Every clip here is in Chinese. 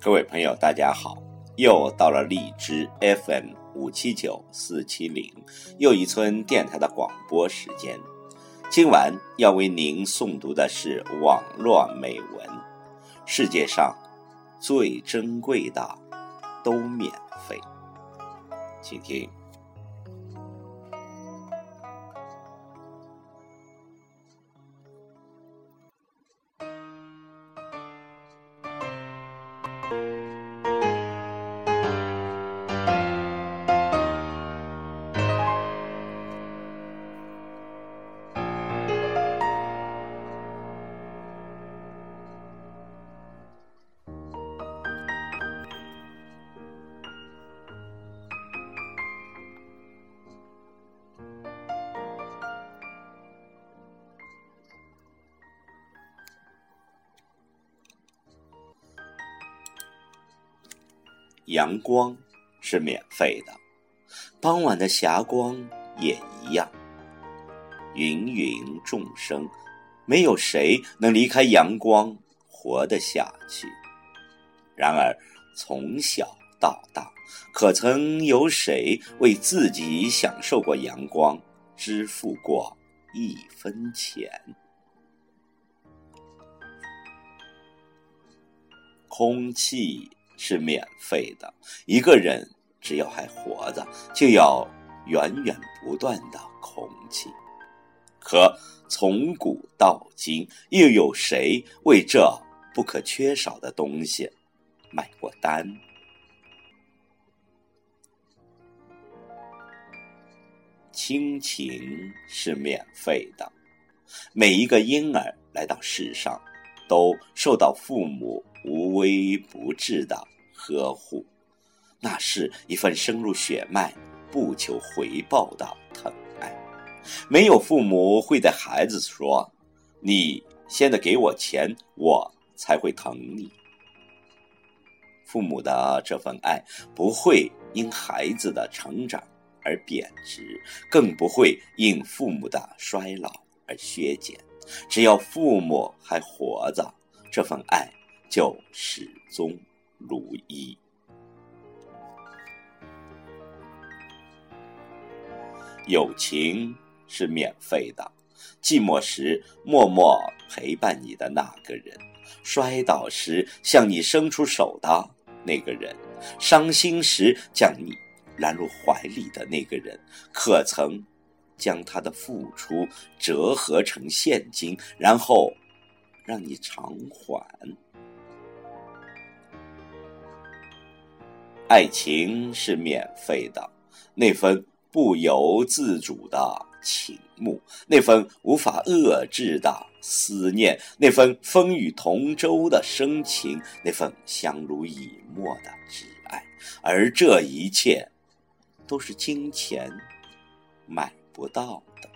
各位朋友，大家好！又到了荔枝 FM 五七九四七零又一村电台的广播时间。今晚要为您诵读的是网络美文：世界上最珍贵的都免费。请听。阳光是免费的，傍晚的霞光也一样。芸芸众生，没有谁能离开阳光活得下去。然而，从小到大，可曾有谁为自己享受过阳光支付过一分钱？空气。是免费的。一个人只要还活着，就要源源不断的空气。可从古到今，又有谁为这不可缺少的东西买过单？亲情是免费的。每一个婴儿来到世上，都受到父母。无微不至的呵护，那是一份深入血脉、不求回报的疼爱。没有父母会对孩子说：“你现在给我钱，我才会疼你。”父母的这份爱不会因孩子的成长而贬值，更不会因父母的衰老而削减。只要父母还活着，这份爱。就始终如一。友情是免费的，寂寞时默默陪伴你的那个人，摔倒时向你伸出手的那个人，伤心时将你揽入怀里的那个人，可曾将他的付出折合成现金，然后让你偿还？爱情是免费的，那份不由自主的倾慕，那份无法遏制的思念，那份风雨同舟的深情，那份相濡以沫的挚爱，而这一切，都是金钱买不到的。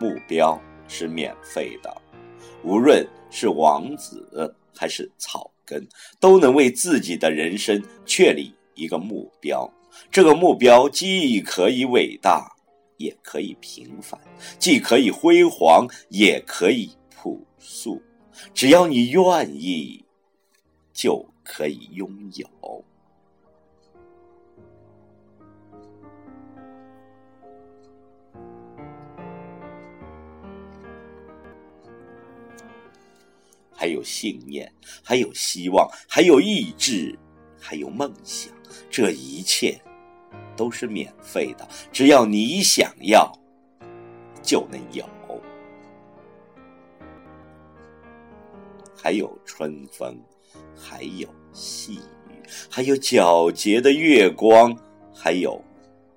目标是免费的，无论是王子。还是草根，都能为自己的人生确立一个目标。这个目标既可以伟大，也可以平凡；既可以辉煌，也可以朴素。只要你愿意，就可以拥有。还有信念，还有希望，还有意志，还有梦想，这一切都是免费的。只要你想要，就能有。还有春风，还有细雨，还有皎洁的月光，还有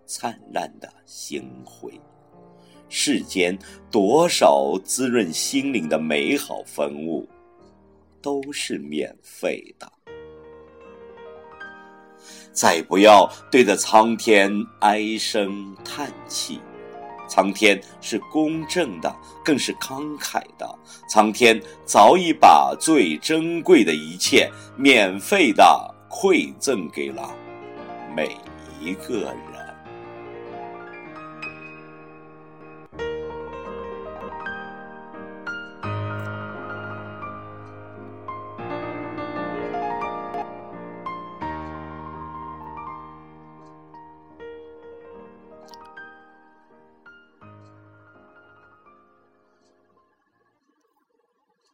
灿烂的星辉。世间多少滋润心灵的美好风物！都是免费的。再不要对着苍天唉声叹气，苍天是公正的，更是慷慨的。苍天早已把最珍贵的一切免费的馈赠给了每一个人。